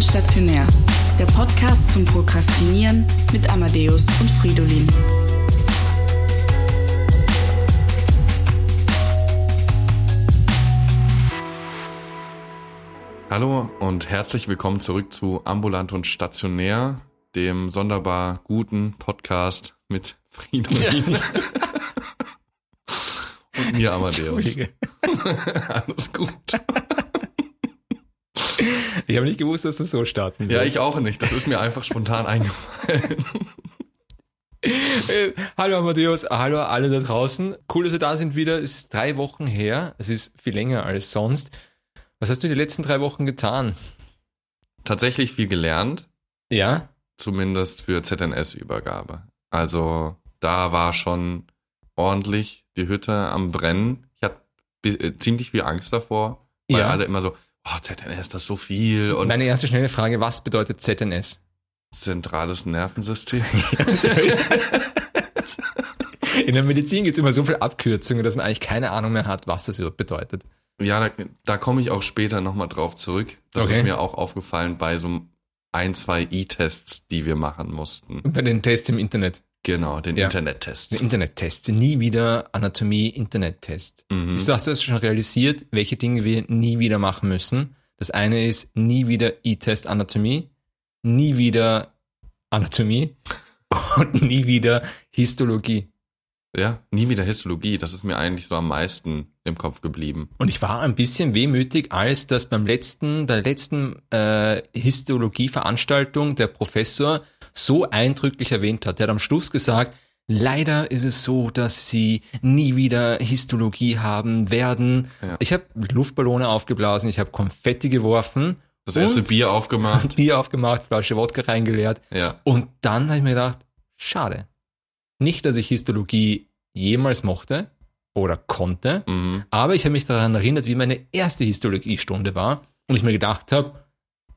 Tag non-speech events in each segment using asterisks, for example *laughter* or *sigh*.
und stationär. Der Podcast zum Prokrastinieren mit Amadeus und Fridolin. Hallo und herzlich willkommen zurück zu Ambulant und Stationär, dem sonderbar guten Podcast mit Fridolin. *laughs* und mir Amadeus. *laughs* Alles gut. Ich habe nicht gewusst, dass du so starten Ja, ich auch nicht. Das ist mir einfach spontan eingefallen. *laughs* Hallo Amadeus, hallo alle da draußen. Cool, dass ihr da sind wieder. Es ist drei Wochen her. Es ist viel länger als sonst. Was hast du die letzten drei Wochen getan? Tatsächlich viel gelernt, Ja? zumindest für ZNS-Übergabe. Also da war schon ordentlich die Hütte am Brennen. Ich hatte äh, ziemlich viel Angst davor, weil Ja. alle immer so, oh, ZNS, das ist so viel und Meine erste schnelle Frage, was bedeutet ZNS? zentrales Nervensystem. *laughs* In der Medizin gibt es immer so viele Abkürzungen, dass man eigentlich keine Ahnung mehr hat, was das überhaupt bedeutet. Ja, da, da komme ich auch später nochmal drauf zurück. Das Okay. ist mir auch aufgefallen bei so ein, zwei E-Tests, die wir machen mussten. Bei den Tests im Internet. Genau, den Ja. Internettests. Den Internettests. Nie wieder Anatomie-Internet-Test. Mhm. Hast du das schon realisiert, welche Dinge wir nie wieder machen müssen. Das eine ist nie wieder E-Test Anatomie, nie wieder Anatomie *laughs* und nie wieder Histologie. Ja, nie wieder Histologie. Das ist mir eigentlich so am meisten im Kopf geblieben. Und ich war ein bisschen wehmütig, als das beim letzten, der letzten äh, Histologie-Veranstaltung der Professor so eindrücklich erwähnt hat. Er hat am Schluss gesagt, leider ist es so, dass sie nie wieder Histologie haben werden. Ja. Ich habe Luftballone aufgeblasen, ich habe Konfetti geworfen, Das erste? Bier aufgemacht. *laughs* Bier aufgemacht, Flasche Wodka reingeleert. Ja. Und dann habe ich mir gedacht, schade. Nicht, dass ich Histologie jemals mochte oder konnte, Mhm. aber ich habe mich daran erinnert, wie meine erste Histologiestunde war und ich mir gedacht habe,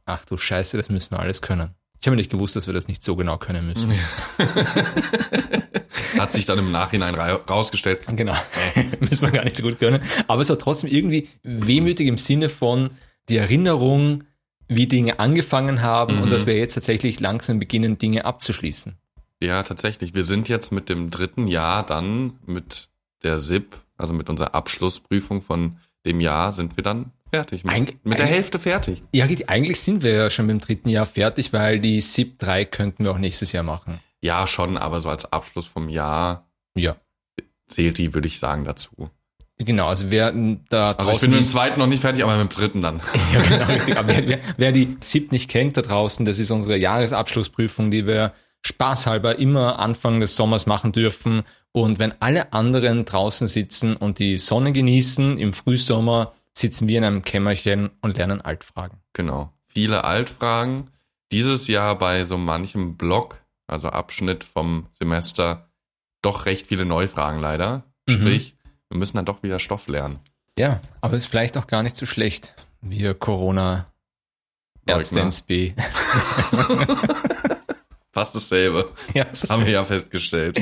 ach du Scheiße, das müssen wir alles können. Ich habe nicht gewusst, dass wir das nicht so genau können müssen. *laughs* Hat sich dann im Nachhinein ra rausgestellt. Genau, *laughs* müssen wir gar nicht so gut können. Aber es war trotzdem irgendwie wehmütig im Sinne von die Erinnerung, wie Dinge angefangen haben und Mhm. dass wir jetzt tatsächlich langsam beginnen, Dinge abzuschließen. Ja, tatsächlich. Wir sind jetzt mit dem dritten Jahr dann mit der SIP, also mit unserer Abschlussprüfung von dem Jahr, sind wir dann fertig. Mit, Eig- mit der Hälfte fertig. Ja, eigentlich sind wir ja schon beim dritten Jahr fertig, weil die SIP 3 könnten wir auch nächstes Jahr machen. Ja, schon, aber so als Abschluss vom Jahr Ja. zählt die, würde ich sagen, dazu. Genau, also wer da Also ich draußen bin mit dem zweiten noch nicht fertig, aber mit dem dritten dann. *laughs* Ja, genau, richtig. Aber wer, wer die SIP nicht kennt da draußen, das ist unsere Jahresabschlussprüfung, die wir spaßhalber immer Anfang des Sommers machen dürfen. Und wenn alle anderen draußen sitzen und die Sonne genießen, im Frühsommer sitzen wir in einem Kämmerchen und lernen Altfragen. Genau. Viele Altfragen. Dieses Jahr bei so manchem Block, also Abschnitt vom Semester, doch recht viele Neufragen leider. Mhm. Sprich, wir müssen dann doch wieder Stoff lernen. Ja, aber ist vielleicht auch gar nicht so schlecht. Wir Corona. Ärztens B. *laughs* Fast dasselbe. Ja, das Haben wir ja festgestellt.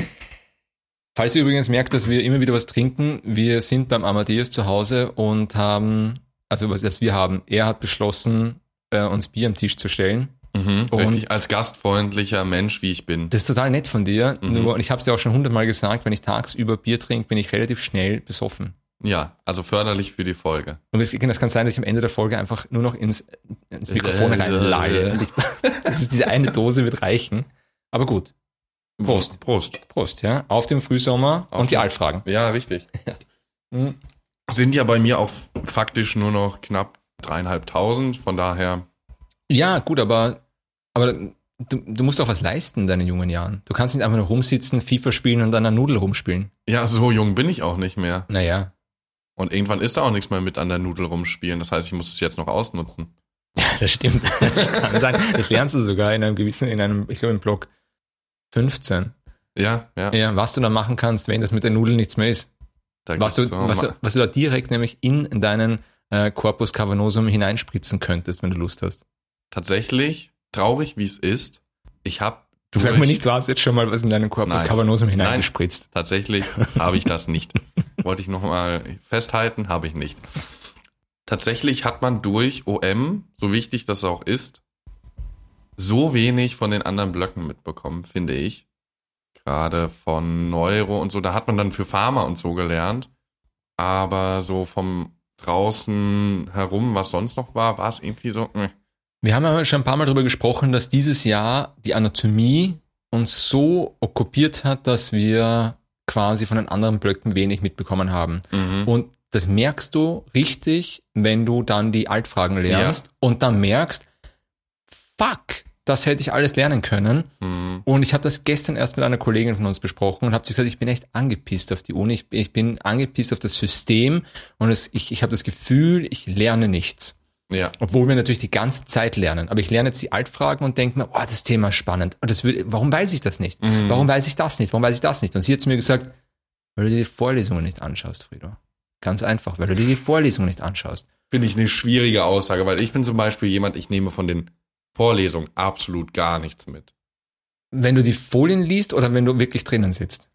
Falls ihr übrigens merkt, dass wir immer wieder was trinken, wir sind beim Amadeus zu Hause und haben, also was das wir haben, er hat beschlossen, äh, uns Bier am Tisch zu stellen. Mhm, Und- richtig, als gastfreundlicher Mensch, wie ich bin. Das ist total nett von dir. Mhm. Nur, und ich habe es dir auch schon hundertmal gesagt, wenn ich tagsüber Bier trinke, bin ich relativ schnell besoffen. Ja, also förderlich für die Folge. Und es das kann sein, dass ich am Ende der Folge einfach nur noch ins, ins Mikrofon reinlalle. *laughs* Und ich- *laughs* Das ist diese eine Dose wird reichen. Aber gut. Prost. Prost. Prost, ja. Auf den Frühsommer Auf und die Altfragen. Ja, richtig. *laughs* Mhm. Sind ja bei mir auch faktisch nur noch knapp dreieinhalbtausend, von daher, Ja, gut, aber, aber du, du musst doch was leisten in deinen jungen Jahren. Du kannst nicht einfach nur rumsitzen, FIFA spielen und an einer Nudel rumspielen. ja, so jung bin ich auch nicht mehr. Naja. Und irgendwann ist da auch nichts mehr mit an der Nudel rumspielen. Das heißt, ich muss es jetzt noch ausnutzen. *laughs* Ja, das stimmt. Das kann sein. Das lernst du sogar in einem gewissen, in einem, ich glaube im Block 15. Ja, ja. Ja, was du dann machen kannst, wenn das mit der Nudel nichts mehr ist. Da Was du, was, du, was du da direkt nämlich in deinen äh, Corpus cavernosum hineinspritzen könntest, wenn du Lust hast. tatsächlich, traurig wie es ist, ich habe Du sag mir nicht, du hast jetzt schon mal was in deinen Corpus Nein. cavernosum hineingespritzt. Tatsächlich habe ich das nicht. *laughs* Wollte ich nochmal festhalten, habe ich nicht. Tatsächlich hat man durch OM, so wichtig das auch ist, so wenig von den anderen Blöcken mitbekommen, finde ich. Gerade von Neuro und so, da hat man dann für Pharma und so gelernt. Aber so vom draußen herum, was sonst noch war, war es irgendwie so. Mh. Wir haben ja schon ein paar Mal darüber gesprochen, dass dieses Jahr die Anatomie uns so okkupiert hat, dass wir quasi von den anderen Blöcken wenig mitbekommen haben. Mhm. Und das merkst du richtig, wenn du dann die Altfragen lernst und dann merkst, fuck, das hätte ich alles lernen können. Mhm. Und ich habe das gestern erst mit einer Kollegin von uns besprochen und habe gesagt, ich bin echt angepisst auf die Uni, ich, ich bin angepisst auf das System und es, ich, ich habe das Gefühl, ich lerne nichts. Ja. Obwohl wir natürlich die ganze Zeit lernen. Aber ich lerne jetzt die Altfragen und denke mir, oh, das Thema ist spannend. Das will, warum weiß ich das nicht? Mhm. Warum weiß ich das nicht? Warum weiß ich das nicht? Und sie hat zu mir gesagt, weil du dir die Vorlesungen nicht anschaust, Frido. Ganz einfach, weil du dir die Vorlesungen nicht anschaust. Finde ich eine schwierige Aussage, weil ich bin zum Beispiel jemand, ich nehme von den Vorlesungen absolut gar nichts mit, Wenn du die Folien liest oder wenn du wirklich drinnen sitzt.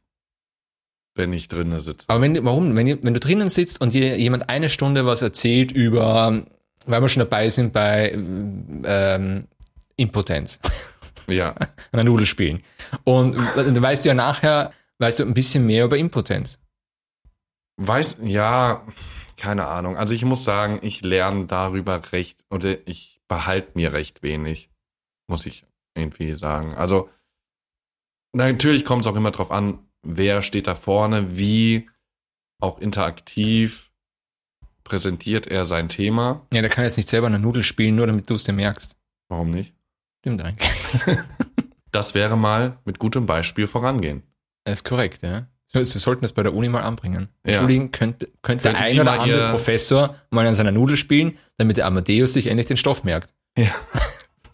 wenn ich drinnen sitze. Aber wenn, du- warum? Wenn, wenn du drinnen sitzt und dir jemand eine Stunde was erzählt über, weil wir schon dabei sind bei ähm, Impotenz. Ja. *laughs* an der Nudel spielen. Und dann weißt du ja nachher, weißt du ein bisschen mehr über Impotenz. Weiß, ja, keine Ahnung. Also ich muss sagen, ich lerne darüber recht, oder ich behalte mir recht wenig, muss ich irgendwie sagen. Also natürlich kommt es auch immer drauf an, wer steht da vorne, wie auch interaktiv präsentiert er sein Thema. Ja, der kann jetzt nicht selber der Nudel spielen, nur damit du es dir merkst. Warum nicht? Stimmt eigentlich. *laughs* Das wäre mal mit gutem Beispiel vorangehen. Das ist korrekt, ja. Sie sollten das bei der Uni mal anbringen. Ja. Entschuldigen, könnte, könnte der Könnten ein oder andere Professor mal an seiner Nudel spielen, damit der Amadeus sich endlich den Stoff merkt. Ja.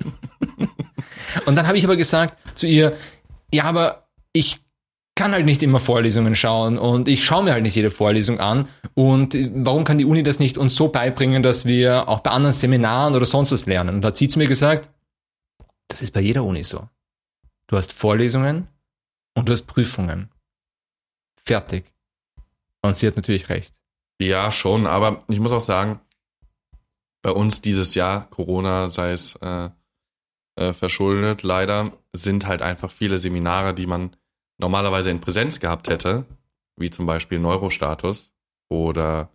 *laughs* Und dann habe ich aber gesagt zu ihr, ja, aber ich kann halt nicht immer Vorlesungen schauen und ich schaue mir halt nicht jede Vorlesung an. Und warum kann die Uni das nicht uns so beibringen, dass wir auch bei anderen Seminaren oder sonst was lernen? Und da hat sie zu mir gesagt, das ist bei jeder Uni so. Du hast Vorlesungen und du hast Prüfungen. Fertig. Und sie hat natürlich recht. Ja, schon, aber ich muss auch sagen, bei uns dieses Jahr, Corona sei es äh, äh, verschuldet, leider sind halt einfach viele Seminare, die man normalerweise in Präsenz gehabt hätte, wie zum Beispiel Neurostatus oder,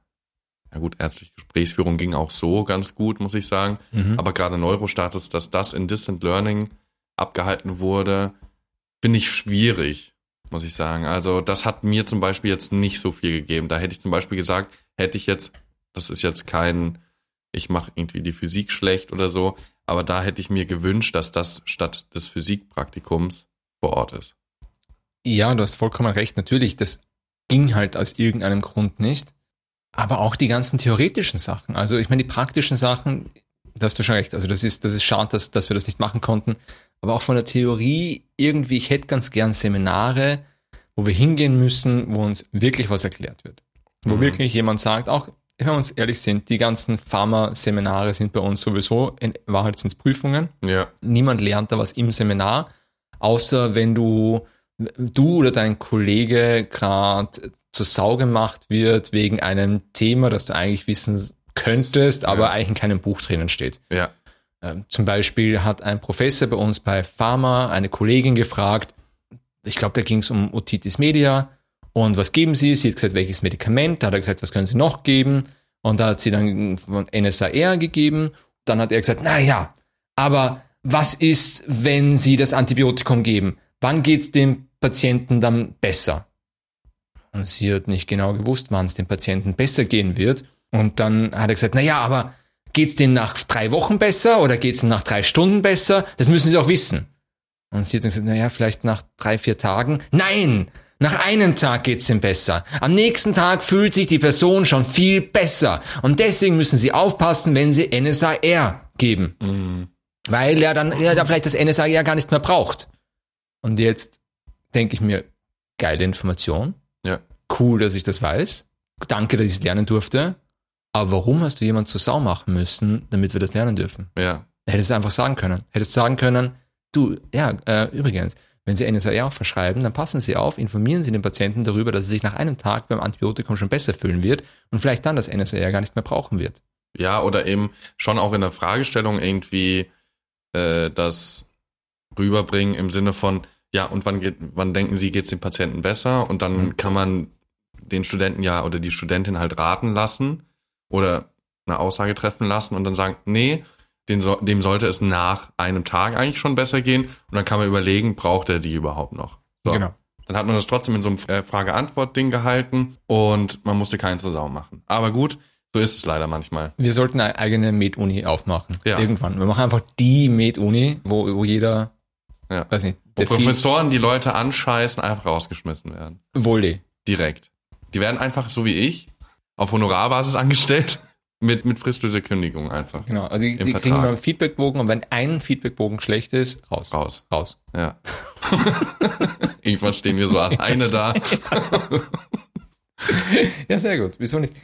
ja gut, ärztliche Gesprächsführung ging auch so ganz gut, muss ich sagen. Mhm. Aber gerade Neurostatus, dass das in Distant Learning abgehalten wurde, finde ich schwierig, muss ich sagen. Also das hat mir zum Beispiel jetzt nicht so viel gegeben. Da hätte ich zum Beispiel gesagt, hätte ich jetzt, das ist jetzt kein, ich mache irgendwie die Physik schlecht oder so, aber da hätte ich mir gewünscht, dass das statt des Physikpraktikums vor Ort ist. Ja, du hast vollkommen recht. Natürlich, das ging halt aus irgendeinem Grund nicht. Aber auch die ganzen theoretischen Sachen. Also ich meine, die praktischen Sachen, da hast du schon recht. Also das ist, das ist schade, dass, dass wir das nicht machen konnten. Aber auch von der Theorie irgendwie, ich hätte ganz gern Seminare, wo wir hingehen müssen, wo uns wirklich was erklärt wird. Wo Mhm. wirklich jemand sagt, auch wenn wir uns ehrlich sind, die ganzen Pharma-Seminare sind bei uns sowieso, in Wahrheit sind es Prüfungen Ja, niemand lernt da was im Seminar, außer wenn du, du oder dein Kollege gerade zur Sau gemacht wird wegen einem Thema, das du eigentlich wissen könntest, aber Ja. eigentlich in keinem Buch drinnen steht. ja, zum Beispiel hat ein Professor bei uns bei Pharma eine Kollegin gefragt, ich glaube, da ging es um Otitis media und was geben Sie? Sie hat gesagt, welches Medikament? Da hat er gesagt, was können Sie noch geben? Und da hat sie dann von NSAR gegeben. Dann hat er gesagt, na ja, aber was ist, wenn Sie das Antibiotikum geben? Wann geht's dem Patienten dann besser? Und sie hat nicht genau gewusst, wann es dem Patienten besser gehen wird. Und dann hat er gesagt, na ja, aber geht's dem nach drei Wochen besser oder geht's ihm nach drei Stunden besser? Das müssen Sie auch wissen. Und sie hat dann gesagt, na ja, vielleicht nach drei, vier Tagen. Nein! Nach einem Tag geht's ihm besser. Am nächsten Tag fühlt sich die Person schon viel besser. Und deswegen müssen Sie aufpassen, wenn Sie NSAR geben. mhm. Weil er dann, er da vielleicht das NSA ja gar nicht mehr braucht. Und jetzt denke ich mir, geile Information. ja, Cool, dass ich das weiß. Danke, dass ich es lernen durfte. Aber warum hast du jemand zur Sau machen müssen, damit wir das lernen dürfen? ja, Hättest du einfach sagen können. Hättest sagen können, du, ja, äh, übrigens, wenn Sie NSAR auch verschreiben, dann passen Sie auf, informieren Sie den Patienten darüber, dass er sich nach einem Tag beim Antibiotikum schon besser fühlen wird und vielleicht dann das NSAR gar nicht mehr brauchen wird. Ja, oder eben schon auch in der Fragestellung irgendwie äh, das rüberbringen im Sinne von, ja, und wann, geht, wann denken Sie, geht es dem Patienten besser? Und dann Mhm. kann man den Studenten ja oder die Studentin halt raten lassen oder eine Aussage treffen lassen und dann sagen, nee, so, dem sollte es nach einem Tag eigentlich schon besser gehen. Und dann kann man überlegen, braucht er die überhaupt noch? So. Genau. Dann hat man das trotzdem in so einem äh, Frage-Antwort-Ding gehalten und man musste keinen zur Sau machen. Aber gut, so ist es leider manchmal. Wir sollten eine eigene Med-Uni aufmachen. Ja. Irgendwann. Wir machen einfach die Med-Uni, wo, wo jeder, Ja. weiß nicht, Wo Professoren die Leute anscheißen, einfach rausgeschmissen werden. Wolle. Direkt. Die werden einfach, so wie ich, auf Honorarbasis angestellt, mit, mit fristlose Kündigung einfach. Genau. Also die, die kriegen immer einen Feedbackbogen und wenn ein Feedbackbogen schlecht ist, raus. Raus. Raus. Ja. *laughs* Irgendwann stehen wir so alleine da. *laughs* Ja, sehr gut. Wieso nicht?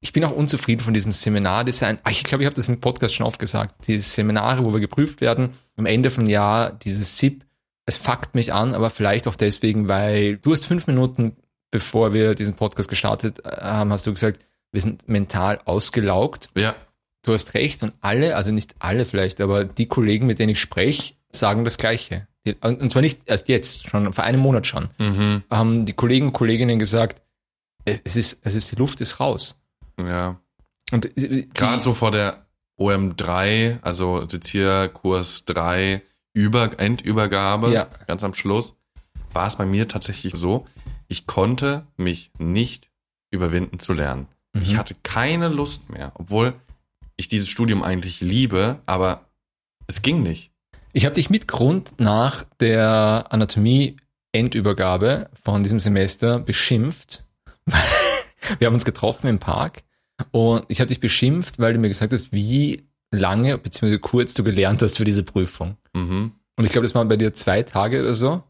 Ich bin auch unzufrieden von diesem Seminardesign. Ah, Ich glaube, ich habe das im Podcast schon oft gesagt. Die Seminare, wo wir geprüft werden, am Ende vom Jahr, dieses SIP, es fuckt mich an, aber vielleicht auch deswegen, weil du hast fünf Minuten, bevor wir diesen Podcast gestartet äh, haben, hast du gesagt, wir sind mental ausgelaugt. Ja. Du hast recht und alle, also nicht alle vielleicht, aber die Kollegen, mit denen ich spreche, sagen das Gleiche. Und zwar nicht erst jetzt, schon vor einem Monat schon Mhm. haben die Kollegen und Kolleginnen gesagt, es ist, es ist, die Luft ist raus. Ja. Und die- Gerade so vor der OM3, also Sezierkurs 3, Über Endübergabe, Ja. ganz am Schluss, war es bei mir tatsächlich so, ich konnte mich nicht überwinden zu lernen. Mhm. Ich hatte keine Lust mehr, obwohl ich dieses Studium eigentlich liebe, aber es ging nicht. Ich habe dich mit Grund nach der Anatomie-Endübergabe von diesem Semester beschimpft. *laughs* Wir haben uns getroffen im Park und ich habe dich beschimpft, weil du mir gesagt hast, wie lange bzw. kurz du gelernt hast für diese Prüfung. Mhm. Und ich glaube, das waren bei dir zwei Tage oder so.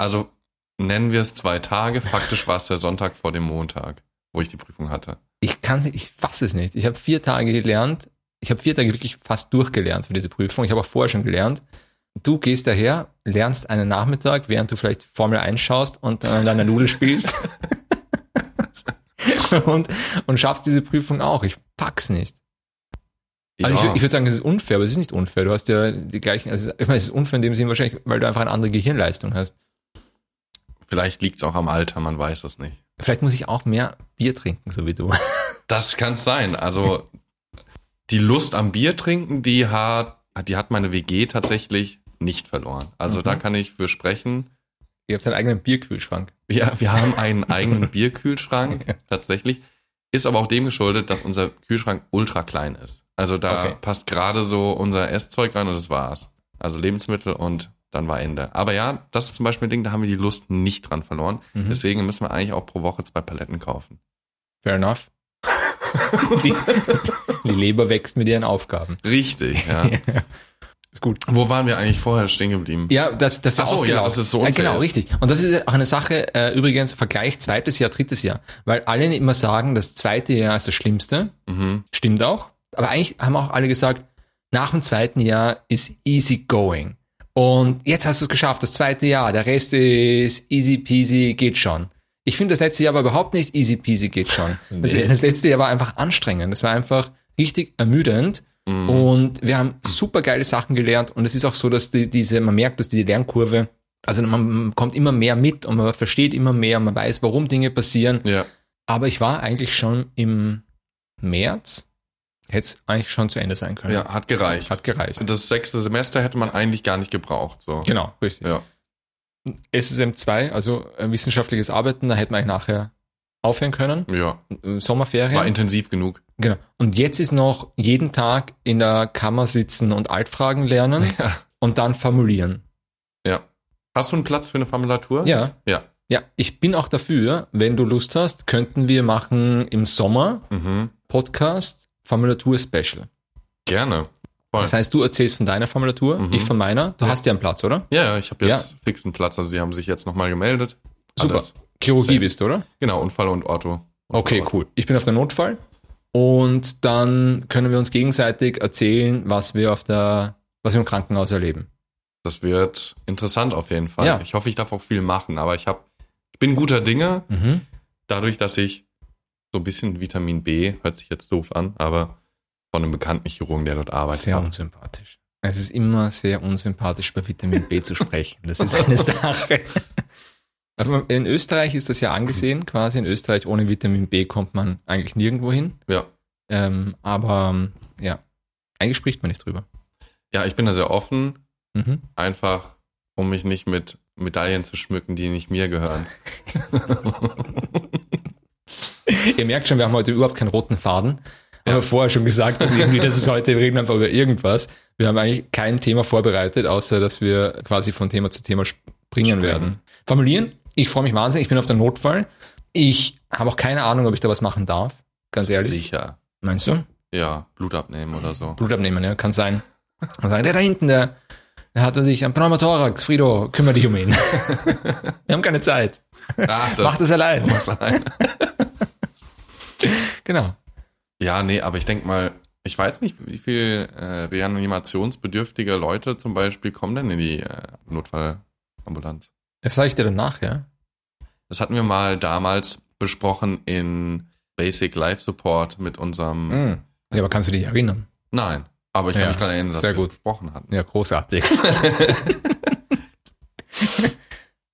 Also nennen wir es zwei Tage, faktisch war es der Sonntag vor dem Montag, wo ich die Prüfung hatte. Ich kann ich fasse es nicht. Ich habe vier Tage gelernt. Ich habe vier Tage wirklich fast durchgelernt für diese Prüfung. Ich habe auch vorher schon gelernt. Du gehst daher, lernst einen Nachmittag, während du vielleicht Formel 1 schaust und an deiner Nudel spielst. *laughs* und, und schaffst diese Prüfung auch. Ich pack's nicht. Also ich, Ja. würd- ich würde sagen, es ist unfair, aber es ist nicht unfair. Du hast ja die gleichen, also ich meine, es ist unfair in dem Sinn wahrscheinlich, weil du einfach eine andere Gehirnleistung hast. Vielleicht liegt es auch am Alter, man weiß es nicht. Vielleicht muss ich auch mehr Bier trinken, so wie du. *laughs* Das kann sein. Also die Lust am Bier trinken, die hat, die hat meine WG tatsächlich nicht verloren. Also Mhm. da kann ich für sprechen. Ihr habt einen eigenen Bierkühlschrank. Ja, wir haben einen *laughs* eigenen Bierkühlschrank tatsächlich. Ist aber auch dem geschuldet, dass unser Kühlschrank ultra klein ist. Also da Okay. passt gerade so unser Esszeug rein und das war's. Also Lebensmittel und dann war Ende. Aber ja, das ist zum Beispiel ein Ding, da haben wir die Lust nicht dran verloren. Mhm. Deswegen müssen wir eigentlich auch pro Woche zwei Paletten kaufen. Fair enough. die, *laughs* die Leber wächst mit ihren Aufgaben. Richtig, *laughs* ja. Ist gut. Wo waren wir eigentlich vorher stehen geblieben? Ja, das, das war Ach so, ja, dass es so unfair Genau, ist. richtig. Und das ist auch eine Sache, äh, übrigens, Vergleich zweites Jahr, drittes Jahr. Weil alle immer sagen, das zweite Jahr ist das Schlimmste. Mhm. Stimmt auch. Aber eigentlich haben auch alle gesagt, nach dem zweiten Jahr ist easy going. Und jetzt hast du es geschafft, das zweite Jahr. Der Rest ist easy peasy, geht schon. Ich finde, das letzte Jahr war überhaupt nicht easy peasy, geht schon. *laughs* Das, Nee. das letzte Jahr war einfach anstrengend. Das war einfach richtig ermüdend. Mhm. Und wir haben super geile Sachen gelernt. Und es ist auch so, dass die, diese, man merkt, dass die Lernkurve, also man kommt immer mehr mit und man versteht immer mehr, man weiß, warum Dinge passieren. Ja. Aber ich war eigentlich schon im März, hätte es eigentlich schon zu Ende sein können. ja, hat gereicht. Hat gereicht. Das sechste Semester hätte man eigentlich gar nicht gebraucht. So. Genau, richtig. Ja. SSM 2, also äh, wissenschaftliches Arbeiten, da hätten wir eigentlich nachher aufhören können. ja. Äh, Sommerferien. War intensiv genug. genau. Und jetzt ist noch jeden Tag in der Kammer sitzen und Altfragen lernen Ja. und dann formulieren. Ja. Hast du einen Platz für eine Formulatur? Ja. Ja. Ja, ich bin auch dafür, wenn du Lust hast, könnten wir machen im Sommer Mhm. Podcast Formulatur Special. Gerne. Voll. Das heißt, du erzählst von deiner Formulatur, Mhm. ich von meiner. Du Ja. hast ja einen Platz, oder? ja, ja, ich habe jetzt fix einen Platz. Also sie haben sich jetzt nochmal gemeldet. Super. Alles. Chirurgie Safe. bist du, oder? Genau, Unfall und Ortho. Okay, cool. Ich bin auf der Notfall und dann können wir uns gegenseitig erzählen, was wir auf der, was wir im Krankenhaus erleben. Das wird interessant auf jeden Fall. Ja. Ich hoffe, ich darf auch viel machen, aber ich habe, ich bin guter Dinge, Mhm. dadurch, dass ich so ein bisschen Vitamin B, hört sich jetzt doof an, aber von einem bekannten Chirurgen, der dort arbeitet. Sehr unsympathisch. Es ist immer sehr unsympathisch, bei Vitamin B zu sprechen. Das ist eine *laughs* Sache. In Österreich ist das ja angesehen, quasi. In Österreich ohne Vitamin B kommt man eigentlich nirgendwo hin. Ja. Ähm, aber ja, eigentlich spricht man nicht drüber. Ja, ich bin da sehr offen, Mhm. einfach um mich nicht mit Medaillen zu schmücken, die nicht mir gehören. *laughs* *laughs* Ihr merkt schon, wir haben heute überhaupt keinen roten Faden. Wir haben vorher schon gesagt, dass irgendwie, das ist heute, wir reden einfach über irgendwas. Wir haben eigentlich kein Thema vorbereitet, außer dass wir quasi von Thema zu Thema springen Springen. werden. Formulieren, ich freue mich wahnsinnig, ich bin auf der Notfall. Ich habe auch keine Ahnung, ob ich da was machen darf. Ganz ehrlich. Sicher. Meinst du? Ja, Blut abnehmen oder so. Blut abnehmen, ja, kann sein. Kann sein, der da hinten, der, der hat sich am Pneumothorax, Frido, kümmere dich um ihn. *laughs* wir haben keine Zeit. Ach, Mach das allein. muss sein. *laughs* Genau. Ja, nee, aber ich denk mal, ich weiß nicht, wie viel äh, reanimationsbedürftige Leute zum Beispiel kommen denn in die äh, Notfallambulanz. Das sage ich dir danach, ja. Das hatten wir mal damals besprochen in Basic Life Support mit unserem. Mhm. Ja, aber kannst du dich erinnern? Nein, aber ich kann Ja, mich daran erinnern, dass wir gut. es besprochen hatten. Ja, großartig. *laughs*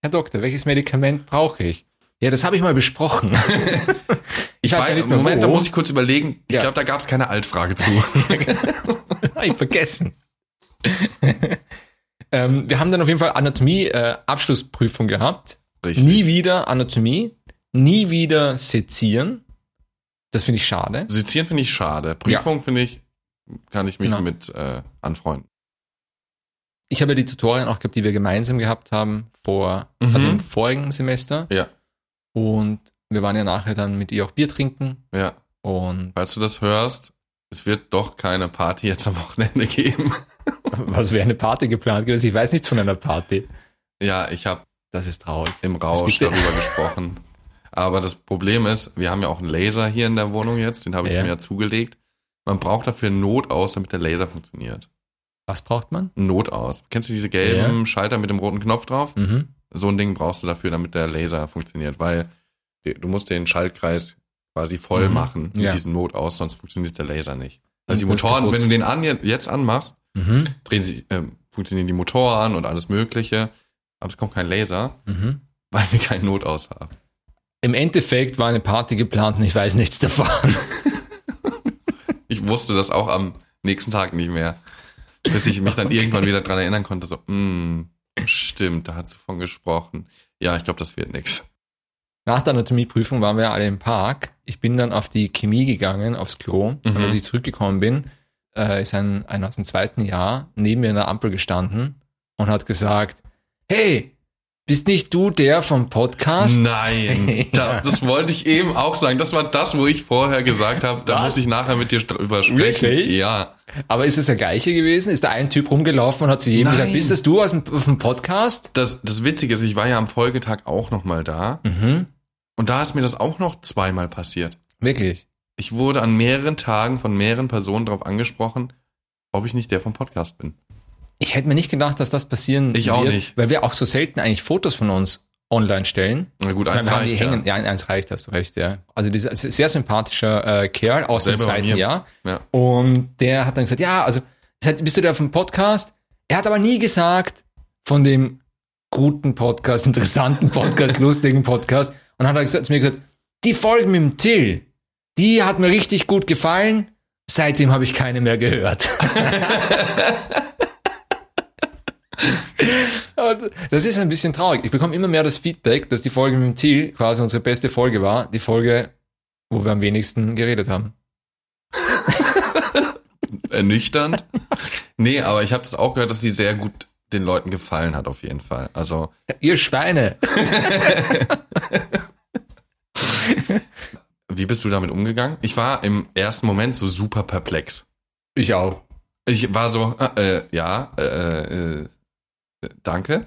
Herr Doktor, welches Medikament brauche ich? Ja, das habe ich mal besprochen. *laughs* ich weiß ja nicht mehr Moment, wo. da muss ich kurz überlegen. Ich Ja. glaube, da gab es keine Altfrage zu. *laughs* Hab ich vergessen. *laughs* ähm, wir haben dann auf jeden Fall Anatomie-Abschlussprüfung gehabt. Richtig. Nie wieder Anatomie, nie wieder Sezieren. Das finde ich schade. Sezieren finde ich schade. Prüfung finde ich, kann ich mich Genau. mit äh, anfreunden. Ich habe ja die Tutorien auch gehabt, die wir gemeinsam gehabt haben vor, Mhm. also im vorigen Semester. Ja, Und wir waren ja nachher dann mit ihr auch Bier trinken. ja. Und Falls du das hörst, es wird doch keine Party jetzt am Wochenende *laughs* geben. was wäre eine Party geplant gewesen? Ich weiß nichts von einer Party. Ja, ich habe Das ist traurig. im Rausch darüber gesprochen. Aber das Problem ist, wir haben ja auch einen Laser hier in der Wohnung jetzt, den habe ich Ja. mir ja zugelegt. Man braucht dafür einen Notaus, damit der Laser funktioniert. Was braucht man? Ein Notaus. Kennst du diese gelben Schalter mit dem roten Knopf drauf? Mhm. So ein Ding brauchst du dafür, damit der Laser funktioniert, weil du musst den Schaltkreis quasi voll Mhm. machen mit Ja. diesem Notaus, sonst funktioniert der Laser nicht. Also die Und das ist Motoren, wenn du den an, jetzt anmachst, Mhm. drehen sich, äh, funktionieren die Motoren und alles Mögliche, aber es kommt kein Laser, Mhm. weil wir keinen Notaus haben. Im Endeffekt war eine Party geplant und ich weiß nichts davon. *laughs* Ich wusste das auch am nächsten Tag nicht mehr, bis ich mich dann *laughs* irgendwann wieder dran erinnern konnte, so, hm, stimmt, da hast du von gesprochen. Ja, ich glaube, das wird nix. Nach der Anatomieprüfung waren wir alle im Park. Ich bin dann auf die Chemie gegangen, aufs Klo. Und Mhm. als ich zurückgekommen bin, äh, ist ein, ein aus dem zweiten Jahr neben mir in der Ampel gestanden und hat gesagt, hey, bist nicht du der vom Podcast? Nein, *laughs* da, das wollte ich eben auch sagen. Das war das, wo ich vorher gesagt habe, da muss ich nachher mit dir drüber sprechen. Wirklich? Ja. Aber ist es der gleiche gewesen? Ist da ein Typ rumgelaufen und hat zu jedem Nein. gesagt, bist das du aus dem, aus dem Podcast? Das, das Witzige ist, ich war ja am Folgetag auch nochmal da Mhm. Und da ist mir das auch noch zweimal passiert. Wirklich? Ich wurde an mehreren Tagen von mehreren Personen darauf angesprochen, ob ich nicht der vom Podcast bin. Ich hätte mir nicht gedacht, dass das passieren Ich wird, auch nicht. weil wir auch so selten eigentlich Fotos von uns online stellen. Na gut, Ich eins die reicht, ja. hängen, ja, eins reicht, hast du recht, ja. Also dieser sehr sympathischer äh, Kerl aus Selber dem zweiten. Jahr. Ja. Und der hat dann gesagt, ja, also bist du der vom Podcast? Er hat aber nie gesagt von dem guten Podcast, interessanten Podcast, *laughs* lustigen Podcast. Und dann hat er gesagt, zu mir gesagt, die Folge mit dem Till, die hat mir richtig gut gefallen. Seitdem habe ich keine mehr gehört. *laughs* Das ist ein bisschen traurig. Ich bekomme immer mehr das Feedback, dass die Folge mit dem Till quasi unsere beste Folge war. Die Folge, wo wir am wenigsten geredet haben. *laughs* Ernüchternd. nee, aber ich habe das auch gehört, dass sie sehr gut den Leuten gefallen hat, auf jeden Fall. Also, Ihr Schweine! *laughs* wie bist du damit umgegangen? Ich war im ersten Moment so super perplex. Ich auch. Ich war so, äh, äh, ja, äh, äh, danke.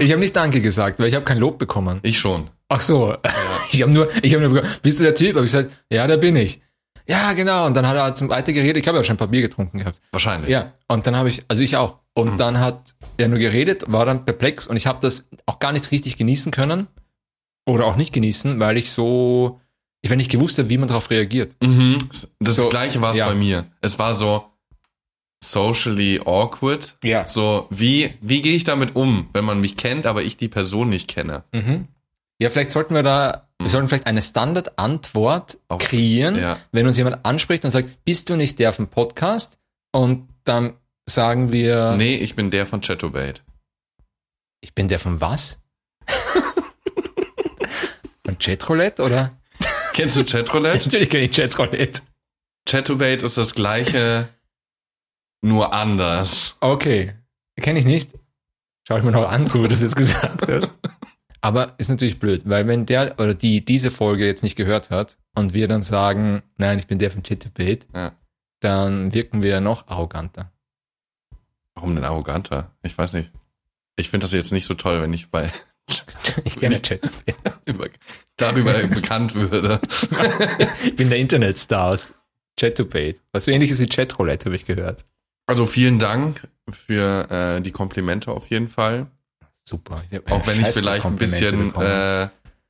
Ich habe nicht Danke gesagt, weil ich habe kein Lob bekommen. Ich schon. Ach so. *laughs* Ich habe nur, ich habe nur bekommen, bist du der Typ? Habe ich gesagt, ja, da bin ich. Ja, genau. Und dann hat er zum weiter geredet. Ich habe ja schon ein paar Bier getrunken gehabt. Wahrscheinlich. Ja. Und dann habe ich, also ich auch. Und Mhm. dann hat er nur geredet, war dann perplex und ich habe das auch gar nicht richtig genießen können oder auch nicht genießen, weil ich so, ich wenn nicht gewusst habe, wie man darauf reagiert. Mhm. Das So, gleiche war es ja. bei mir. Es war so, socially awkward. Ja. So, wie, wie gehe ich damit um, wenn man mich kennt, aber ich die Person nicht kenne? Mhm. Ja, vielleicht sollten wir da, wir sollten vielleicht eine Standardantwort Auf- kreieren, ja. wenn uns jemand anspricht und sagt, bist du nicht der vom Podcast? Und dann sagen wir, Nee, ich bin der von Chatobait. ich bin der von was? Von Chatroulette oder? *laughs* Kennst du Chatroulette? Natürlich kenne ich Chatroulette. Chatobait ist das gleiche, nur anders. Okay, kenne ich nicht. Schau ich mir noch an, so wie du das jetzt gesagt hast. Aber ist natürlich blöd, weil wenn der oder die diese Folge jetzt nicht gehört hat und wir dann sagen, nein, ich bin der von Chatroulette, Ja. dann wirken wir noch arroganter. Warum denn arroganter? Ich weiß nicht. Ich finde das jetzt nicht so toll, wenn ich bei Ich Chatroulette. *laughs* über, darüber *laughs* bekannt würde. Ich bin der Internetstar aus Chatupate. Was so ähnliches wie Chatroulette, habe ich gehört. Also vielen Dank für äh, die Komplimente auf jeden Fall. Super. Auch wenn ich vielleicht ein bisschen äh,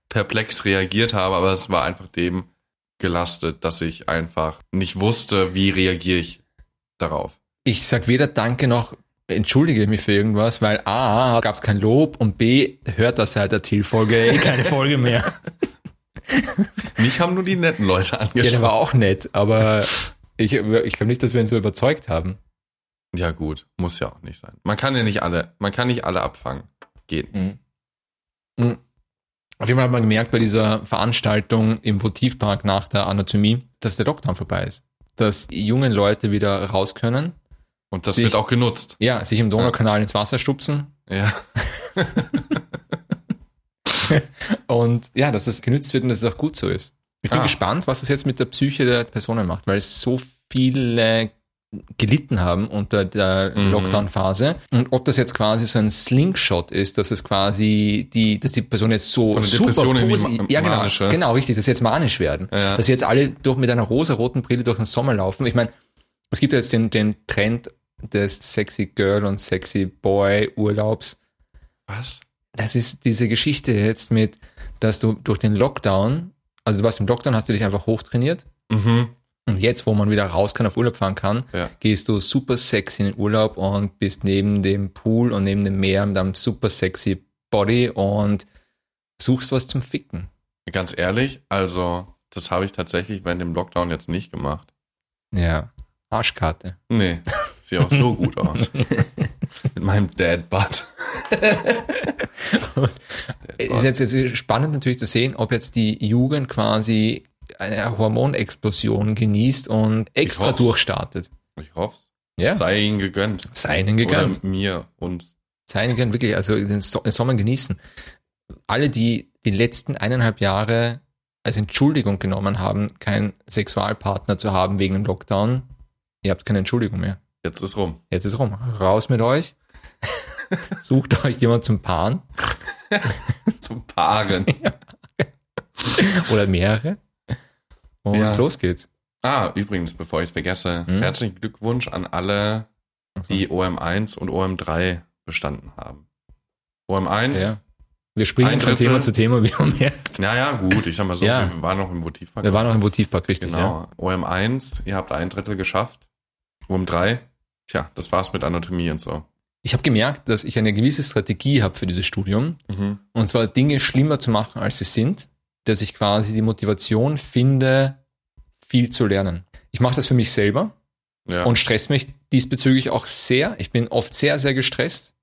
perplex reagiert habe, aber es war einfach dem gelastet, dass ich einfach nicht wusste, wie reagiere ich darauf. Ich sag weder Danke noch entschuldige mich für irgendwas, weil A, gab es kein Lob und B, hört das seit der Zielfolge eh *laughs* keine Folge mehr. *laughs* Mich haben nur die netten Leute Ja, der war auch nett, aber ich, ich glaube nicht, dass wir ihn so überzeugt haben. Ja, gut, muss ja auch nicht sein. Man kann ja nicht alle, man kann nicht alle abfangen. Geht. Mhm. Mhm. Auf jeden Fall hat man gemerkt bei dieser Veranstaltung im Votivpark nach der Anatomie, dass der Lockdown vorbei ist. Dass die jungen Leute wieder raus können, Und das Sich- wird auch genutzt. ja, sich im Donaukanal ins Wasser stupsen Ja. *laughs* und ja, dass das genützt wird und dass es auch gut so ist. Ich bin Ah. gespannt, was das jetzt mit der Psyche der Personen macht, weil es so viele gelitten haben unter der Mhm. Lockdown-Phase und ob das jetzt quasi so ein Slingshot ist, dass es quasi die, dass die Person jetzt so super Depression in die posi- Ma- ja genau, genau richtig, dass sie jetzt manisch werden, Ja. dass sie jetzt alle durch mit einer rosa-roten Brille durch den Sommer laufen. Ich meine, es gibt ja jetzt den, den Trend des Sexy Girl und Sexy Boy Urlaubs. Was? Das ist diese Geschichte jetzt mit, dass du durch den Lockdown, also du warst im Lockdown, hast du dich einfach hochtrainiert Mhm. und jetzt, wo man wieder raus kann, auf Urlaub fahren kann, Ja. gehst du super sexy in den Urlaub und bist neben dem Pool und neben dem Meer mit einem super sexy Body und suchst was zum Ficken. Ganz ehrlich, also, das habe ich tatsächlich während dem Lockdown jetzt nicht gemacht. Ja, Arschkarte. Nee, sieht auch so gut aus. Mit meinem Dad Butt. *laughs* Es ist jetzt, jetzt spannend natürlich zu sehen, ob jetzt die Jugend quasi eine Hormonexplosion genießt und extra hoff's. durchstartet. Ich hoffe Ja, Sei ihnen gegönnt. sei ihnen gegönnt. Oder mir und Sei ihnen gegönnt, wirklich, also den, so den Sommer genießen. Alle, die die letzten eineinhalb Jahre als Entschuldigung genommen haben, keinen Sexualpartner zu haben wegen dem Lockdown, ihr habt keine Entschuldigung mehr. jetzt ist rum. Jetzt ist rum. Raus mit euch. *laughs* Sucht euch jemand zum Paaren Zum Paaren. *laughs* oder mehrere. Und Ja. los geht's. Ah, übrigens, bevor ich es vergesse, Hm? herzlichen Glückwunsch an alle, so. die OM1 und OM3 bestanden haben. OM1, Ja. Wir springen Ein von Drittel. Thema zu Thema, wie man merkt. naja, gut, ich sag mal so, Ja. wir waren noch im Votivpark. Wir waren noch im Votivpark, richtig, ja. Genau. OM1, ihr habt ein Drittel geschafft. OM3, tja, das war's mit Anatomie und so. Ich habe gemerkt, dass ich eine gewisse Strategie habe für dieses Studium. Mhm. Und zwar Dinge schlimmer zu machen, als sie sind, dass ich quasi die Motivation finde, viel zu lernen. Ich mache das für mich selber Ja. und stress mich diesbezüglich auch sehr. Ich bin oft sehr, sehr gestresst.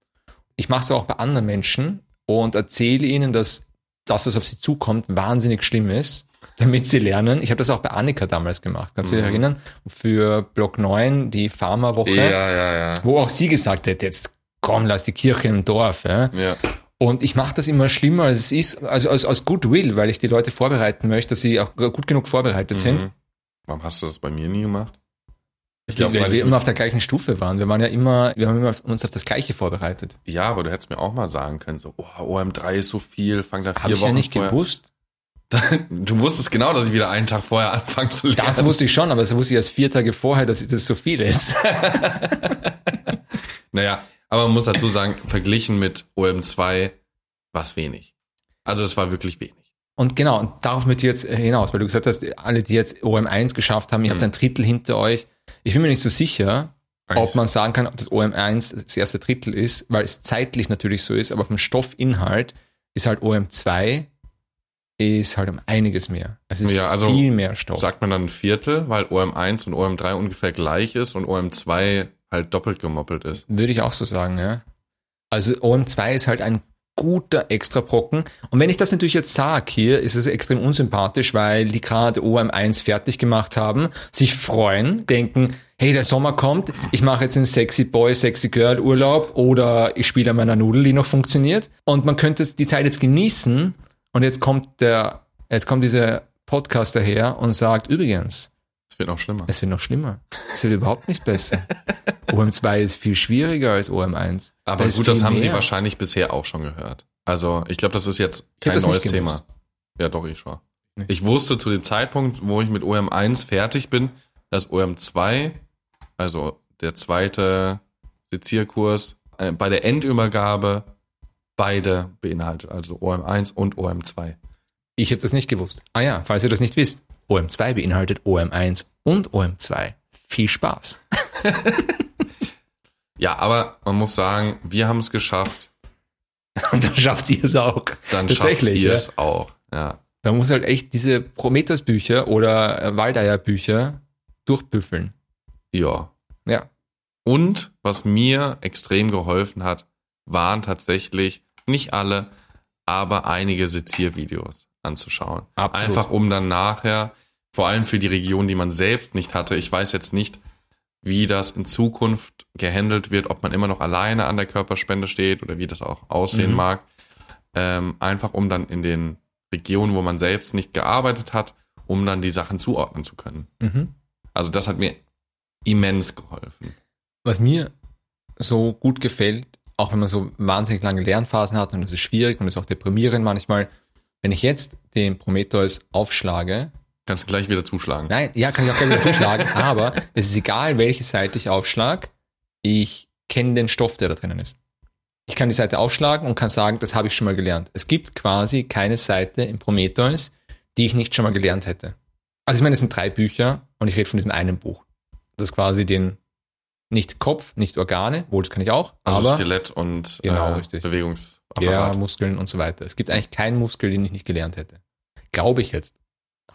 Ich mache es auch bei anderen Menschen und erzähle ihnen, dass das, was auf sie zukommt, wahnsinnig schlimm ist, damit sie lernen. Ich habe das auch bei Annika damals gemacht. Kannst du dich Mhm. erinnern? Für Block 9, die Pharmawoche, ja, ja, ja. wo auch sie gesagt hat, jetzt komm, lass die Kirche im Dorf. Ja? Ja. Und ich mache das immer schlimmer, als es ist, also aus, aus Goodwill, weil ich die Leute vorbereiten möchte, dass sie auch gut genug vorbereitet sind. Mhm. Warum hast du das bei mir nie gemacht? Ich glaube, weil wir immer auf der gleichen Stufe waren. Wir waren ja immer, wir haben immer uns auf das Gleiche vorbereitet. Ja, aber du hättest mir auch mal sagen können, so, oh, OM3 ist so viel, fang da vier Habe ich Wochen ja nicht vorher. gewusst. *laughs* Du wusstest genau, dass ich wieder einen Tag vorher anfange zu lernen. Das wusste ich schon, aber das wusste ich erst vier Tage vorher, dass das so viel ist. *laughs* Naja, aber man muss dazu sagen, verglichen mit OM2 war es wenig. Also es war wirklich wenig. Und genau, und darauf möchte ich jetzt hinaus, weil du gesagt hast, alle, die jetzt OM1 geschafft haben, ihr habt Mhm. ein Drittel hinter euch. Ich bin mir nicht so sicher, ob man sagen kann, ob das OM1 das erste Drittel ist, weil es zeitlich natürlich so ist, aber vom Stoffinhalt ist halt OM2 ist halt um einiges mehr. Es ist Ja, also viel mehr Stoff. Sagt man dann ein Viertel, weil OM1 und OM3 ungefähr gleich ist und OM2 halt doppelt gemoppelt ist. Würde ich auch so sagen, ja. Also OM2 ist halt ein guter Extrabrocken. Und wenn ich das natürlich jetzt sage hier, ist es extrem unsympathisch, weil die gerade OM1 fertig gemacht haben, sich freuen, denken, hey, der Sommer kommt, ich mache jetzt einen Sexy Boy, Sexy Girl Urlaub oder ich spiele an meiner Nudel, die noch funktioniert. Und man könnte die Zeit jetzt genießen und jetzt kommt der, jetzt kommt dieser Podcaster her und sagt, übrigens, Es wird noch schlimmer. es wird noch schlimmer. Es wird überhaupt nicht besser. OM2 ist viel schwieriger als OM1. Aber Da gut, das haben Sie mehr. wahrscheinlich bisher auch schon gehört. Also ich glaube, das ist jetzt kein neues. Thema. Ja, doch, ich schon. Ich wusste zu dem Zeitpunkt, wo ich mit OM1 fertig bin, dass OM2, also der zweite Sezierkurs, äh, bei der Endübergabe beide beinhaltet, also OM1 und OM2. Ich habe das nicht gewusst. Ah ja, falls ihr das nicht wisst, OM2 beinhaltet OM1 und OM2. Viel Spaß. *laughs* Ja, aber man muss sagen, wir haben es geschafft, Und *laughs* dann schafft ihr es auch. dann schafft ihr ja. es auch. Ja. Man muss halt echt diese Prometheus-Bücher oder äh, Waldeier-Bücher durchbüffeln. ja. Ja. Und was mir extrem geholfen hat, waren tatsächlich nicht alle, aber einige Seziervideos anzuschauen. Absolut. Einfach um dann nachher, vor allem für die Region, die man selbst nicht hatte, ich weiß jetzt nicht, wie das in Zukunft gehandelt wird, ob man immer noch alleine an der Körperspende steht oder wie das auch aussehen Mhm. mag. Ähm, einfach um dann in den Regionen, wo man selbst nicht gearbeitet hat, um dann die Sachen zuordnen zu können. Mhm. Also das hat mir immens geholfen. Was mir so gut gefällt, auch wenn man so wahnsinnig lange Lernphasen hat und es ist schwierig und es ist auch deprimierend manchmal, wenn ich jetzt den Prometheus aufschlage, Kannst du gleich wieder zuschlagen. Nein, ja, kann ich auch gerne wieder zuschlagen, *laughs* aber es ist egal, welche Seite ich aufschlag, ich kenne den Stoff, der da drinnen ist. Ich kann die Seite aufschlagen und kann sagen, das habe ich schon mal gelernt. Es gibt quasi keine Seite im Prometheus, die ich nicht schon mal gelernt hätte. Also ich meine, es sind drei Bücher und ich rede von diesem einen Buch. Das quasi den, nicht Kopf, nicht Organe, wohl das kann ich auch, Also aber Skelett und Genau, äh, richtig. Bewegungsapparat. ja, Muskeln und so weiter. Es gibt eigentlich keinen Muskel, den ich nicht gelernt hätte. Glaube ich jetzt.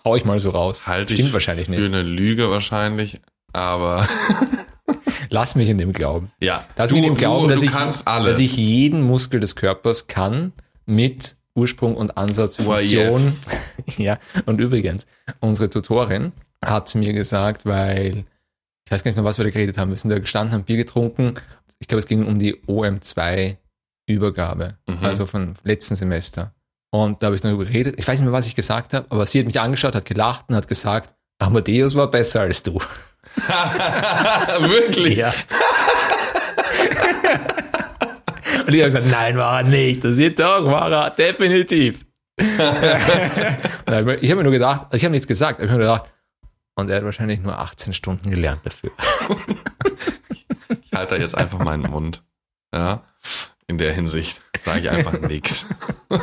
Hau ich mal so raus. Halte Stimmt ich wahrscheinlich für nicht. eine Lüge wahrscheinlich, aber *laughs* Lass mich in dem glauben. ja. Lass du, mich in dem glauben, du, dass, du ich, dass ich jeden Muskel des Körpers kann mit Ursprung und Ansatz, Funktion. *laughs* ja, und übrigens, unsere Tutorin hat mir gesagt, weil, ich weiß gar nicht mehr, was wir da geredet haben, wir sind da gestanden, haben Bier getrunken. Ich glaube, es ging um die OM2-Übergabe, Mhm. also von letzten Semester. Und da habe ich darüber geredet. Ich weiß nicht mehr, was ich gesagt habe, aber sie hat mich angeschaut, hat gelacht und hat gesagt, Amadeus war besser als du. *laughs* Wirklich? Ja. *laughs* Und ich habe gesagt, nein, war er nicht. Das ist doch, war er, definitiv. *laughs* Ich habe mir nur gedacht, ich habe nichts gesagt, aber ich habe mir gedacht, und er hat wahrscheinlich nur 18 Stunden gelernt dafür. *laughs* Ich halte da jetzt einfach meinen Mund. Ja. In der Hinsicht sage ich einfach nichts. *laughs*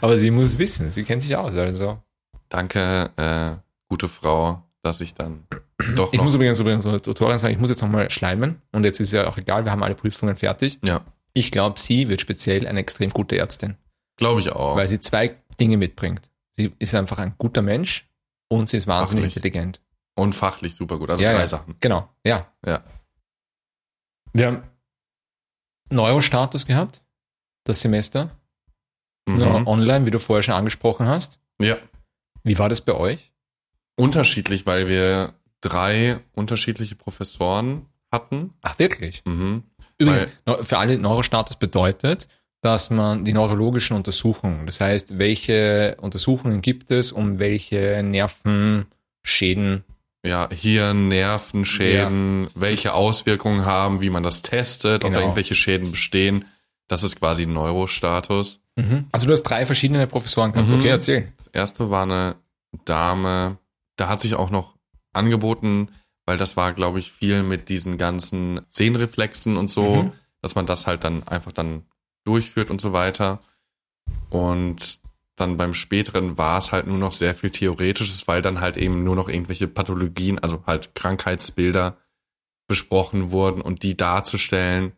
Aber sie muss es wissen, sie kennt sich aus, also. Danke, äh, gute Frau, dass ich dann doch Ich noch. muss übrigens, übrigens Tutorin sagen, ich muss jetzt nochmal schleimen und jetzt ist ja auch egal, wir haben alle Prüfungen fertig. ja, Ich glaube, sie wird speziell eine extrem gute Ärztin, glaube ich auch. weil sie zwei Dinge mitbringt. Sie ist einfach ein guter Mensch und sie ist wahnsinnig Fachlich. intelligent. Und fachlich super gut. Also Ja, drei ja. Sachen. Genau, ja. Ja. Wir haben Neurostatus gehabt, das Semester. Mhm. Ja, online, wie du vorher schon angesprochen hast. ja. Wie war das bei euch? Unterschiedlich, weil wir drei unterschiedliche Professoren hatten. Ach, wirklich? Mhm. Übrigens, für alle Neurostatus bedeutet, dass man die neurologischen Untersuchungen, das heißt, welche Untersuchungen gibt es, um welche Nervenschäden, Ja, Hirn, Nerven, Schäden, welche Auswirkungen haben, wie man das testet, ob Genau. da irgendwelche Schäden bestehen. Das ist quasi Neurostatus. also du hast drei verschiedene Professoren gehabt. Mhm. Okay, erzähl. Das erste war eine Dame, da hat sich auch noch angeboten, weil das war, glaube ich, viel mit diesen ganzen Sehnreflexen und so, Mhm. dass man das halt dann einfach dann durchführt und so weiter. Und dann beim späteren war es halt nur noch sehr viel Theoretisches, weil dann halt eben nur noch irgendwelche Pathologien, also halt Krankheitsbilder besprochen wurden und die darzustellen,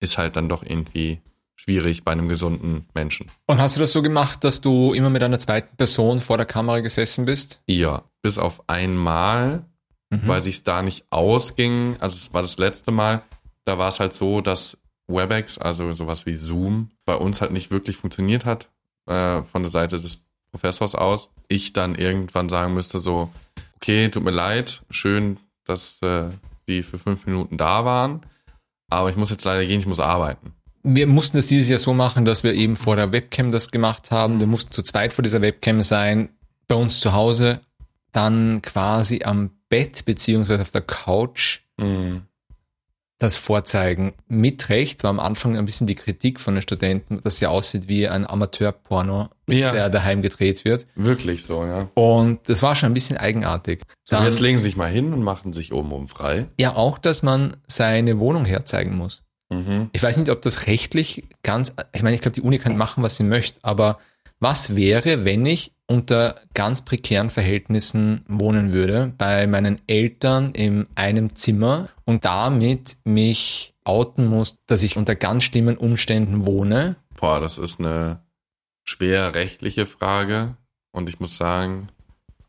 ist halt dann doch irgendwie schwierig bei einem gesunden Menschen. Und hast du das so gemacht, dass du immer mit einer zweiten Person vor der Kamera gesessen bist? Ja, bis auf einmal, Mhm. weil sich da nicht ausging. Also es war das letzte Mal. Da war es halt so, dass WebEx, also sowas wie Zoom, bei uns halt nicht wirklich funktioniert hat äh, von der Seite des Professors aus. Ich dann irgendwann sagen müsste so, okay, tut mir leid, schön, dass äh, Sie für fünf Minuten da waren, aber ich muss jetzt leider gehen, ich muss arbeiten. Wir mussten das dieses Jahr so machen, dass wir eben vor der Webcam das gemacht haben. Wir mussten zu zweit vor dieser Webcam sein, bei uns zu Hause, dann quasi am Bett beziehungsweise auf der Couch Mhm. Das vorzeigen. Mit Recht war am Anfang ein bisschen die Kritik von den Studenten, dass sie aussieht wie ein Amateurporno, Ja. der daheim gedreht wird. Wirklich so, ja. Und das war schon ein bisschen eigenartig. So, Dann, jetzt legen Sie sich mal hin und machen sich oben um frei. ja, auch, dass man seine Wohnung herzeigen muss. Mhm. Ich weiß nicht, ob das rechtlich ganz, ich meine, ich glaube, die Uni kann machen, was sie möchte, aber was wäre, wenn ich unter ganz prekären Verhältnissen wohnen würde, bei meinen Eltern in einem Zimmer und damit mich outen muss, dass ich unter ganz schlimmen Umständen wohne? Boah, das ist eine schwer rechtliche Frage und ich muss sagen,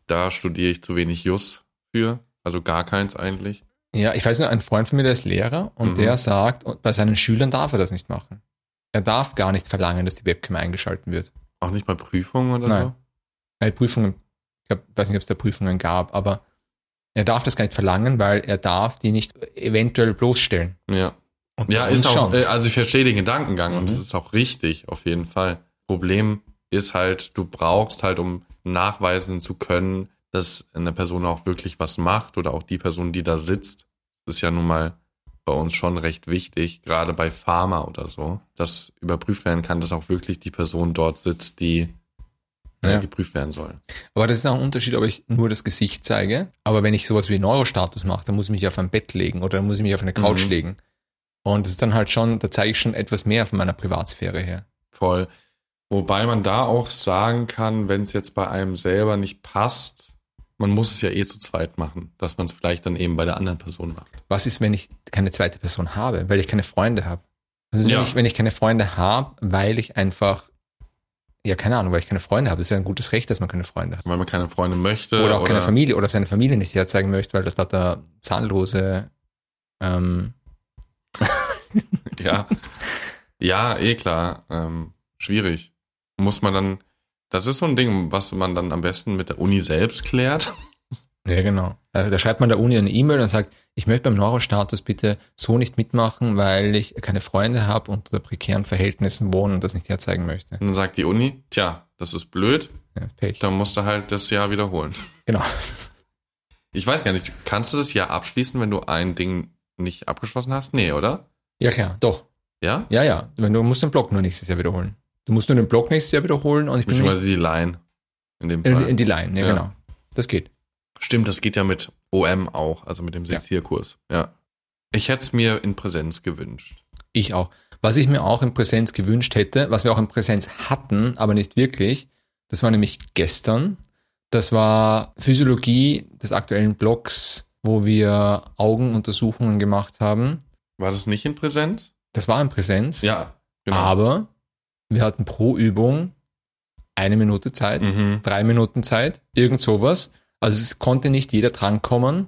da studiere ich zu wenig Jus für, also gar keins eigentlich. Ja, ich weiß nur, ein Freund von mir, der ist Lehrer und Mhm. der sagt, bei seinen Schülern darf er das nicht machen. Er darf gar nicht verlangen, dass die Webcam eingeschalten wird. Auch nicht bei Prüfungen oder Nein. Weil Prüfungen, ich glaub, weiß nicht, ob es da Prüfungen gab, aber er darf das gar nicht verlangen, weil er darf die nicht eventuell bloßstellen. so? Ja. Und Ja, ist auch, schon. äh, also ich verstehe den Gedankengang und Mhm. es ist auch richtig, auf jeden Fall. Problem ist halt, du brauchst halt, um nachweisen zu können, dass eine Person auch wirklich was macht oder auch die Person, die da sitzt, das ist ja nun mal bei uns schon recht wichtig, gerade bei Pharma oder so, dass überprüft werden kann, dass auch wirklich die Person dort sitzt, die äh, Ja. geprüft werden soll. Aber das ist auch ein Unterschied, ob ich nur das Gesicht zeige. Aber wenn ich sowas wie Neurostatus mache, dann muss ich mich auf ein Bett legen oder dann muss ich mich auf eine Couch Mhm. legen. Und das ist dann halt schon, da zeige ich schon etwas mehr von meiner Privatsphäre her. Voll. Wobei man da auch sagen kann, wenn es jetzt bei einem selber nicht passt, man muss es ja eh zu zweit machen, dass man es vielleicht dann eben bei der anderen Person macht. Was ist, wenn ich keine zweite Person habe, weil ich keine Freunde habe? Was ist, Ja. wenn, ich, wenn ich keine Freunde habe, weil ich einfach, ja, keine Ahnung, weil ich keine Freunde habe. Das ist ja ein gutes Recht, dass man keine Freunde hat. Weil man keine Freunde möchte. Oder auch keine Familie oder seine Familie nicht herzeigen möchte, weil das lauter zahnlose ähm, *laughs* Ja. ja, eh klar. Ähm, schwierig. Muss man dann, das ist so ein Ding, was man dann am besten mit der Uni selbst klärt. Ja, genau. Da schreibt man der Uni eine E-Mail und sagt, ich möchte beim Neurostatus bitte so nicht mitmachen, weil ich keine Freunde habe und unter prekären Verhältnissen wohne und das nicht herzeigen möchte. Und dann sagt die Uni, tja, das ist blöd, Ja, ist Pech. dann musst du halt das Jahr wiederholen. Genau. Ich weiß gar nicht, kannst du das Jahr abschließen, wenn du ein Ding nicht abgeschlossen hast? Nee, oder? Ja, klar, doch. Ja? Ja, ja. Wenn du musst den Block nur nächstes Jahr wiederholen. Du musst nur den Block nächstes Jahr wiederholen und ich bin Beziehungsweise die Line. In dem Fall. in die Line. Ja, Ja. genau. Das geht. Stimmt, das geht ja mit OM auch, also mit dem Sexierkurs. Ja. Ich hätte es mir in Präsenz gewünscht. Ich auch. Was ich mir auch in Präsenz gewünscht hätte, was wir auch in Präsenz hatten, aber nicht wirklich, das war nämlich gestern. Das war Physiologie des aktuellen Blocks, wo wir Augenuntersuchungen gemacht haben. War das nicht in Präsenz? Das war in Präsenz, Ja, genau. aber wir hatten pro Übung eine Minute Zeit, Mhm. drei Minuten Zeit, irgend sowas. Also es konnte nicht jeder drankommen.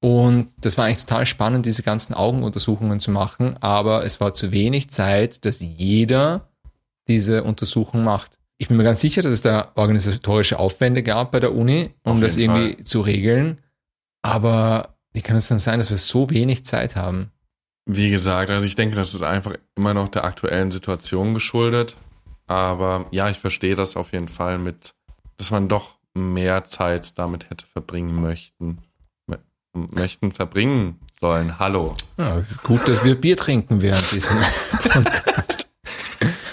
Und das war eigentlich total spannend, diese ganzen Augenuntersuchungen zu machen, aber es war zu wenig Zeit, dass jeder diese Untersuchung macht. Ich bin mir ganz sicher, dass es da organisatorische Aufwände gab bei der Uni, um das irgendwie zu regeln. Aber wie kann es dann sein, dass wir so wenig Zeit haben? Wie gesagt, also ich denke, das ist einfach immer noch der aktuellen Situation geschuldet. Aber ja, ich verstehe das auf jeden Fall mit, dass man doch mehr Zeit damit hätte verbringen möchten. mö- Möchten verbringen sollen. Hallo. Ja, es ist gut, dass wir Bier trinken während diesem *laughs* Podcast.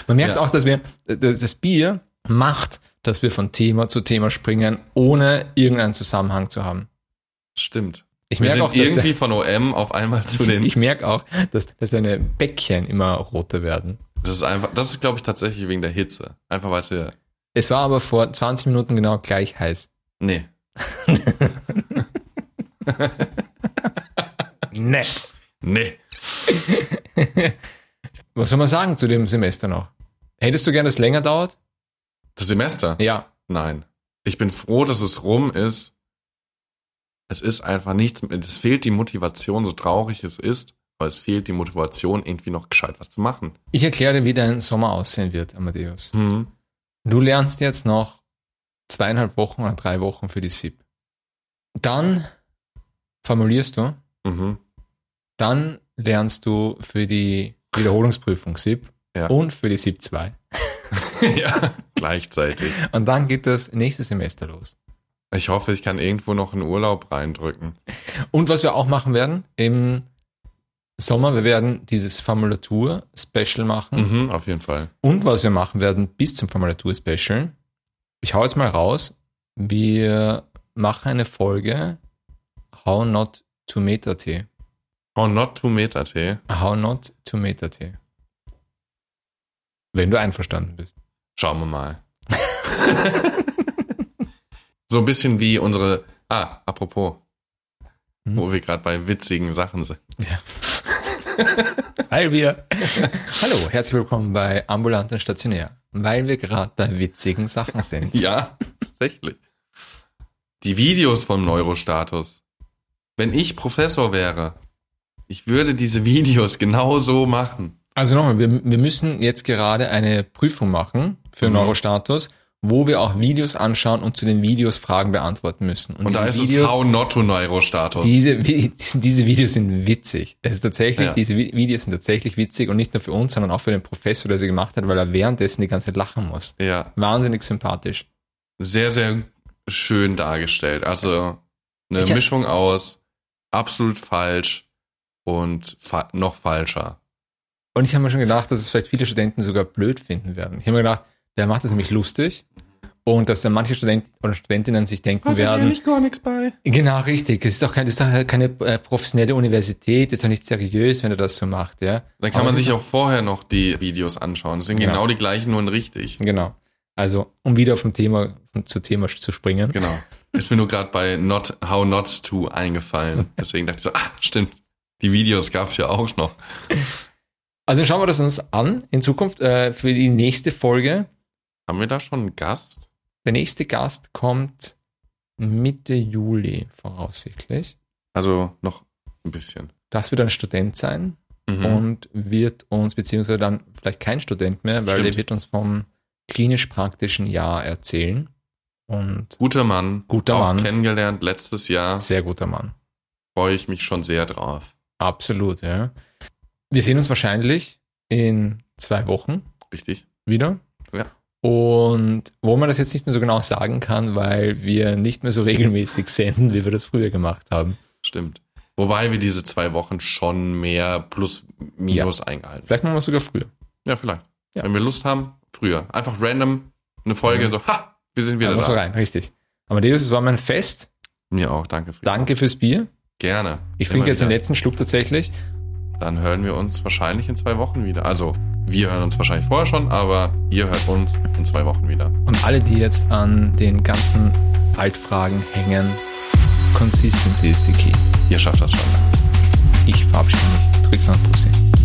Man merkt Ja. auch, dass wir, das das Bier macht, dass wir von Thema zu Thema springen, ohne irgendeinen Zusammenhang zu haben. Stimmt. Ich merke auch, dass irgendwie von OM auf einmal zu der, den. ich merke auch, dass, dass deine Bäckchen immer roter werden. Das ist einfach, das ist glaube ich tatsächlich wegen der Hitze. Einfach weil es ja. Es war aber vor 20 Minuten genau gleich heiß. Nee. *laughs* Nee. Nee. *laughs* Was soll man sagen zu dem Semester noch? Hättest du gern, dass es länger dauert? Das Semester? Ja. Nein. Ich bin froh, dass es rum ist. Es ist einfach nichts, es fehlt die Motivation, so traurig es ist, aber es fehlt die Motivation, irgendwie noch gescheit was zu machen. Ich erkläre dir, wie dein Sommer aussehen wird, Amadeus. Hm. Du lernst jetzt noch zweieinhalb Wochen oder drei Wochen für die SIP. Dann formulierst du, Mhm. dann lernst du für die Wiederholungsprüfung SIP Ja. und für die SIP 2. *laughs* ja, gleichzeitig. Und dann geht das nächste Semester los. Ich hoffe, ich kann irgendwo noch einen Urlaub reindrücken. Und was wir auch machen werden im Sommer, wir werden dieses Formulatur-Special machen. Mhm, auf jeden Fall. Und was wir machen werden bis zum Formulatur-Special, ich hau jetzt mal raus, wir machen eine Folge How Not to Meta-T. How not to Meta-Tee. How Not to Meta-T. Wenn du einverstanden bist. Schauen wir mal. *laughs* so ein bisschen wie unsere. Ah, apropos. Hm? Wo wir gerade bei witzigen Sachen sind. Weil *laughs* wir. Hallo, herzlich willkommen bei Ambulant und Stationär. Weil wir gerade bei witzigen Sachen sind. Ja, tatsächlich. Die Videos vom Neurostatus. Wenn ich Professor wäre, ich würde diese Videos genau so machen. Also nochmal, wir, wir müssen jetzt gerade eine Prüfung machen für Mhm. Neurostatus, wo wir auch Videos anschauen und zu den Videos Fragen beantworten müssen. Und da ist diese es Videos, How not to Neurostatus. *laughs* diese, diese Videos sind witzig. Es ist tatsächlich, Ja. diese Vi- Videos sind tatsächlich witzig und nicht nur für uns, sondern auch für den Professor, der sie gemacht hat, weil er währenddessen die ganze Zeit lachen muss. ja, Wahnsinnig sympathisch. sehr, sehr schön dargestellt. Also eine Ich- Mischung aus absolut falsch und fa noch falscher. Und ich habe mir schon gedacht, dass es vielleicht viele Studenten sogar blöd finden werden. Ich habe mir gedacht, der macht das nämlich lustig und dass dann manche Studenten oder Studentinnen sich denken werden, gar nichts bei. genau richtig, es ist doch, kein, das ist doch keine äh, professionelle Universität, ist doch nicht seriös, wenn er das so macht, ja. Dann kann Aber man es sich auch vorher noch die Videos anschauen. Das sind Genau. genau die gleichen, nur in richtig. Genau. Also, um wieder vom Thema zu Thema zu springen. Genau. Ist mir nur gerade bei not, How Not To eingefallen. *laughs* Deswegen dachte ich so, ah, stimmt. Die Videos gab's ja auch noch. Also schauen wir das uns an in Zukunft äh, für die nächste Folge. Haben wir da schon einen Gast? Der nächste Gast kommt Mitte Juli voraussichtlich. Also noch ein bisschen. Das wird ein Student sein. Mhm. und wird uns, beziehungsweise dann vielleicht kein Student mehr, weil Stimmt. der wird uns vom klinisch-praktischen Jahr erzählen. Und Guter Mann. Guter auch Mann. kennengelernt letztes Jahr. sehr guter Mann. Freue ich mich schon sehr drauf. Absolut, ja. Wir sehen uns wahrscheinlich in zwei Wochen Richtig? wieder. Ja. Und wo man das jetzt nicht mehr so genau sagen kann, weil wir nicht mehr so *laughs* regelmäßig senden, wie wir das früher gemacht haben. Stimmt. Wobei wir diese zwei Wochen schon mehr plus minus eingehalten. Vielleicht machen wir es sogar früher. Ja, vielleicht. Ja. Wenn wir Lust haben, früher. Einfach random eine Folge Mhm. so, ha, wir sind wieder so da. rein, richtig. Amadeus, es war mein Fest. Mir auch, danke. Frieda. Danke fürs Bier. Gerne. Ich trinke jetzt den wieder. letzten Schluck tatsächlich. Dann hören wir uns wahrscheinlich in zwei Wochen wieder. Also, wir hören uns wahrscheinlich vorher schon, aber ihr hört uns in zwei Wochen wieder. Und alle, die jetzt an den ganzen Altfragen hängen, Consistency ist die Key. Ihr schafft das schon. Ich verabschiede mich. Drück's noch Pussy.